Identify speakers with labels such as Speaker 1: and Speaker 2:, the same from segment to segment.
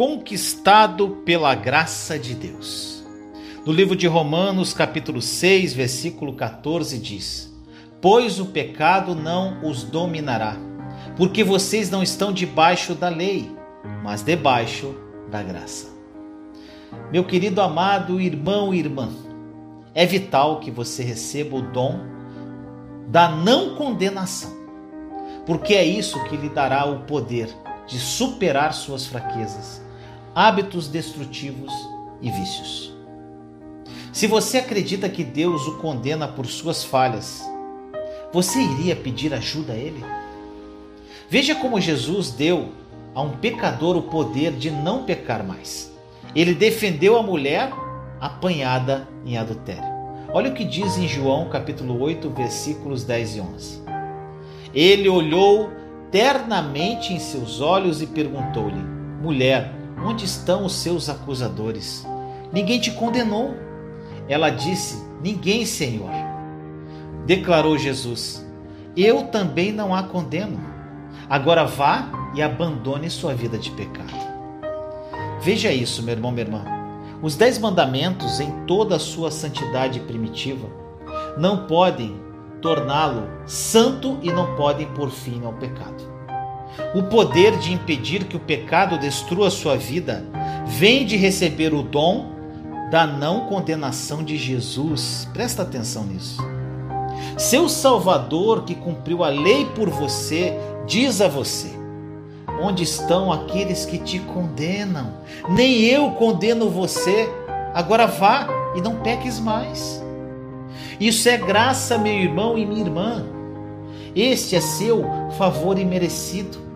Speaker 1: conquistado pela graça de Deus. No livro de Romanos, capítulo 6, versículo 14 diz: Pois o pecado não os dominará, porque vocês não estão debaixo da lei, mas debaixo da graça. Meu querido amado irmão e irmã, é vital que você receba o dom da não condenação, porque é isso que lhe dará o poder de superar suas fraquezas hábitos destrutivos e vícios. Se você acredita que Deus o condena por suas falhas, você iria pedir ajuda a Ele? Veja como Jesus deu a um pecador o poder de não pecar mais. Ele defendeu a mulher apanhada em adultério. Olha o que diz em João capítulo 8, versículos 10 e 11. Ele olhou ternamente em seus olhos e perguntou-lhe: Mulher, Onde estão os seus acusadores? Ninguém te condenou. Ela disse: Ninguém, Senhor. Declarou Jesus: Eu também não a condeno. Agora vá e abandone sua vida de pecado. Veja isso, meu irmão, minha irmã. Os dez mandamentos, em toda a sua santidade primitiva, não podem torná-lo santo e não podem pôr fim ao pecado. O poder de impedir que o pecado destrua sua vida vem de receber o dom da não condenação de Jesus. Presta atenção nisso. Seu Salvador, que cumpriu a lei por você, diz a você: Onde estão aqueles que te condenam? Nem eu condeno você. Agora vá e não peques mais. Isso é graça, meu irmão e minha irmã. Este é seu favor imerecido.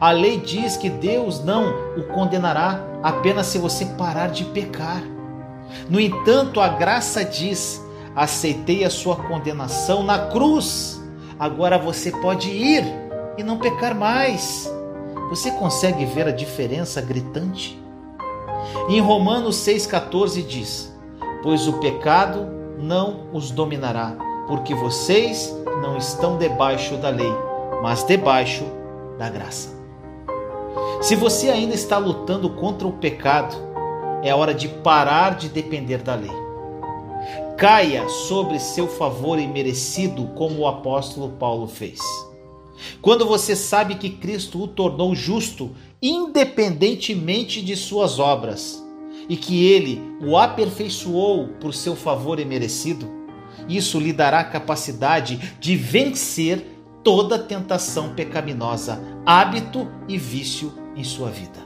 Speaker 1: A lei diz que Deus não o condenará apenas se você parar de pecar. No entanto, a graça diz: aceitei a sua condenação na cruz. Agora você pode ir e não pecar mais. Você consegue ver a diferença gritante? Em Romanos 6,14 diz: Pois o pecado não os dominará, porque vocês não estão debaixo da lei, mas debaixo da graça. Se você ainda está lutando contra o pecado, é hora de parar de depender da lei. Caia sobre seu favor imerecido, como o apóstolo Paulo fez. Quando você sabe que Cristo o tornou justo, independentemente de suas obras, e que ele o aperfeiçoou por seu favor imerecido, isso lhe dará capacidade de vencer toda tentação pecaminosa, hábito e vício em sua vida.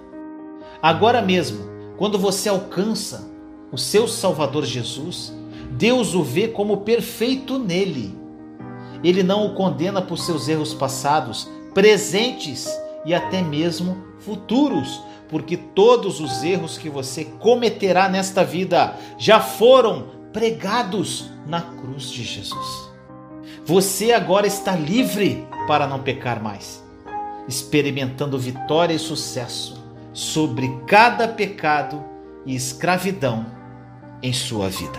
Speaker 1: Agora mesmo, quando você alcança o seu Salvador Jesus, Deus o vê como perfeito nele. Ele não o condena por seus erros passados, presentes e até mesmo futuros, porque todos os erros que você cometerá nesta vida já foram pregados na cruz de Jesus. Você agora está livre para não pecar mais, experimentando vitória e sucesso sobre cada pecado e escravidão em sua vida.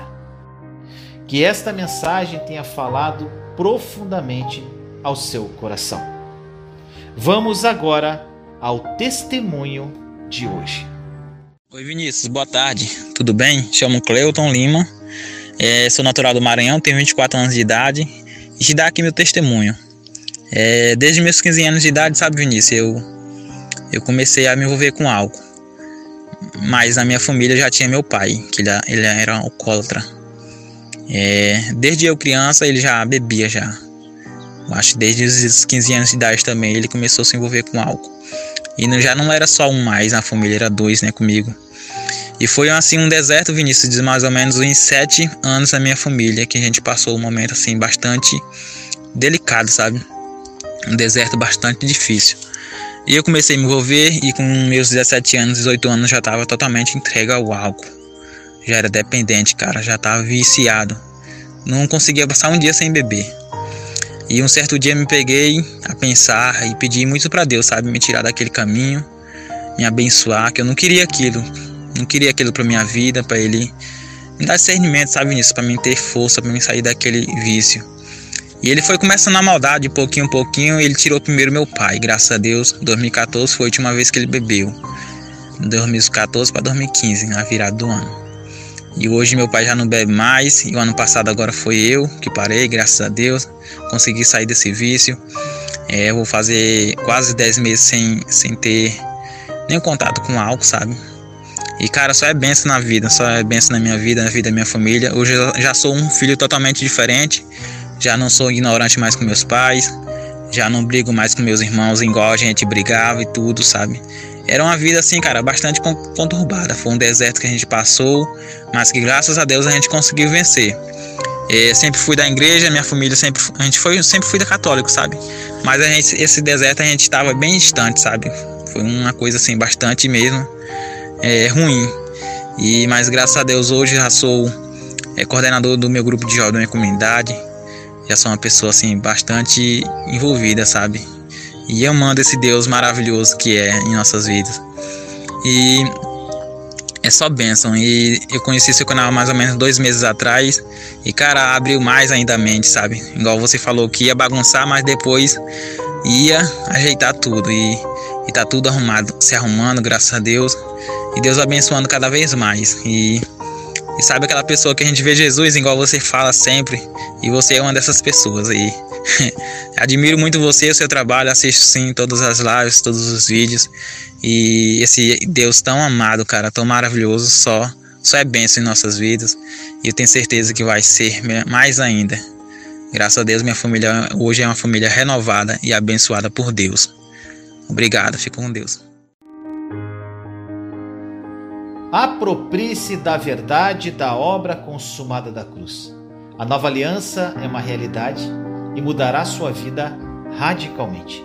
Speaker 1: Que esta mensagem tenha falado profundamente ao seu coração. Vamos agora ao testemunho de hoje.
Speaker 2: Oi Vinícius, boa tarde, tudo bem? Chamo Cleuton Lima, é, sou natural do Maranhão, tenho 24 anos de idade e te dar aqui meu testemunho. É, desde meus 15 anos de idade, sabe, Vinícius, eu, eu comecei a me envolver com álcool. Mas na minha família já tinha meu pai, que ele, ele era alcoólatra. É, desde eu criança, ele já bebia já. Eu acho que desde os 15 anos de idade também ele começou a se envolver com álcool. E não, já não era só um mais na família, era dois, né, comigo. E foi assim um deserto, Vinícius, de mais ou menos uns sete anos na minha família, que a gente passou um momento assim bastante delicado, sabe? Um deserto bastante difícil. E eu comecei a me envolver e com meus 17 anos, 18 anos já estava totalmente entregue ao álcool. Já era dependente, cara, já estava viciado. Não conseguia passar um dia sem beber. E um certo dia me peguei a pensar e pedi muito para Deus, sabe, me tirar daquele caminho, me abençoar, que eu não queria aquilo. Não queria aquilo para minha vida, para ele me dar discernimento, sabe nisso, para mim ter força, para mim sair daquele vício. E ele foi começando a maldade, pouquinho pouquinho, ele tirou primeiro meu pai, graças a Deus. 2014 foi a última vez que ele bebeu. 2014 para 2015, na virada do ano. E hoje meu pai já não bebe mais, e o ano passado agora foi eu que parei, graças a Deus, consegui sair desse vício. É, vou fazer quase 10 meses sem, sem ter nenhum contato com álcool, sabe? E cara, só é benção na vida, só é benção na minha vida, na vida da minha família. Hoje eu já sou um filho totalmente diferente, já não sou ignorante mais com meus pais, já não brigo mais com meus irmãos igual a gente brigava e tudo, sabe? Era uma vida assim, cara, bastante conturbada. Foi um deserto que a gente passou, mas que graças a Deus a gente conseguiu vencer. É, sempre fui da igreja, minha família sempre, a gente foi, sempre fui da católico, sabe? Mas a gente, esse deserto a gente estava bem distante, sabe? Foi uma coisa assim bastante mesmo é, ruim. E mas graças a Deus hoje já sou é, coordenador do meu grupo de jovens da minha comunidade. Já sou uma pessoa assim bastante envolvida, sabe? e amando esse Deus maravilhoso que é em nossas vidas. E é só bênção. E eu conheci seu canal mais ou menos dois meses atrás. E, cara, abriu mais ainda a mente, sabe? Igual você falou que ia bagunçar, mas depois ia ajeitar tudo. E, e tá tudo arrumado, se arrumando, graças a Deus. E Deus abençoando cada vez mais. E, e sabe aquela pessoa que a gente vê Jesus, igual você fala sempre. E você é uma dessas pessoas aí. Admiro muito você, o seu trabalho, assisto sim todas as lives, todos os vídeos. E esse Deus tão amado, cara, tão maravilhoso, só, só é benção em nossas vidas. E eu tenho certeza que vai ser mais ainda. Graças a Deus, minha família hoje é uma família renovada e abençoada por Deus. Obrigado, fico com Deus.
Speaker 1: Aproprie-se da verdade da obra consumada da cruz. A nova aliança é uma realidade e mudará sua vida radicalmente.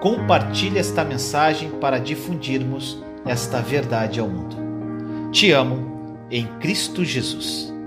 Speaker 1: Compartilhe esta mensagem para difundirmos esta verdade ao mundo. Te amo em Cristo Jesus.